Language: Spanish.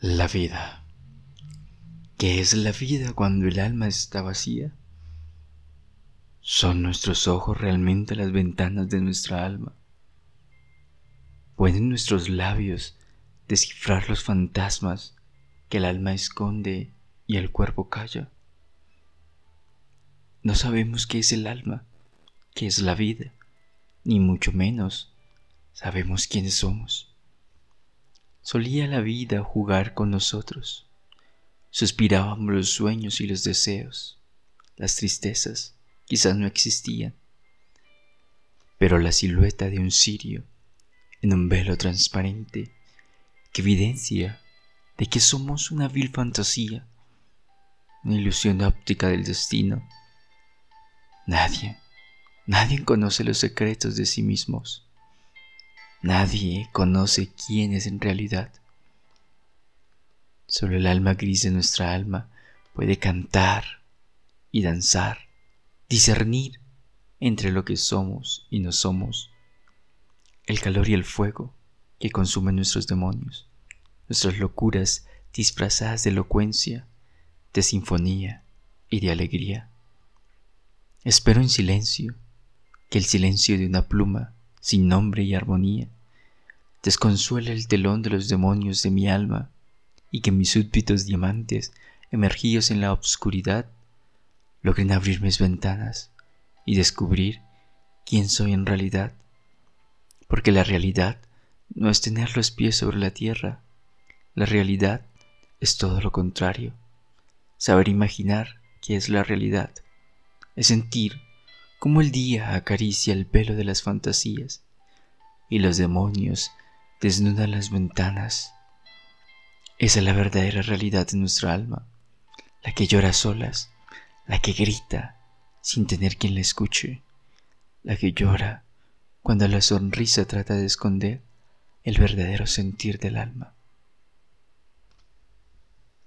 La vida. ¿Qué es la vida cuando el alma está vacía? ¿Son nuestros ojos realmente las ventanas de nuestra alma? ¿Pueden nuestros labios descifrar los fantasmas que el alma esconde y el cuerpo calla? No sabemos qué es el alma, qué es la vida, ni mucho menos sabemos quiénes somos. Solía la vida jugar con nosotros. Suspirábamos los sueños y los deseos. Las tristezas quizás no existían. Pero la silueta de un cirio en un velo transparente que evidencia de que somos una vil fantasía, una ilusión óptica del destino. Nadie, nadie conoce los secretos de sí mismos. Nadie conoce quién es en realidad. Solo el alma gris de nuestra alma puede cantar y danzar, discernir entre lo que somos y no somos, el calor y el fuego que consumen nuestros demonios, nuestras locuras disfrazadas de elocuencia, de sinfonía y de alegría. Espero en silencio que el silencio de una pluma sin nombre y armonía, desconsuela el telón de los demonios de mi alma y que mis súbditos diamantes, emergidos en la obscuridad, logren abrir mis ventanas y descubrir quién soy en realidad, porque la realidad no es tener los pies sobre la tierra, la realidad es todo lo contrario, saber imaginar qué es la realidad, es sentir como el día acaricia el pelo de las fantasías y los demonios desnudan las ventanas. Esa es la verdadera realidad de nuestra alma, la que llora solas, la que grita sin tener quien la escuche, la que llora cuando la sonrisa trata de esconder el verdadero sentir del alma.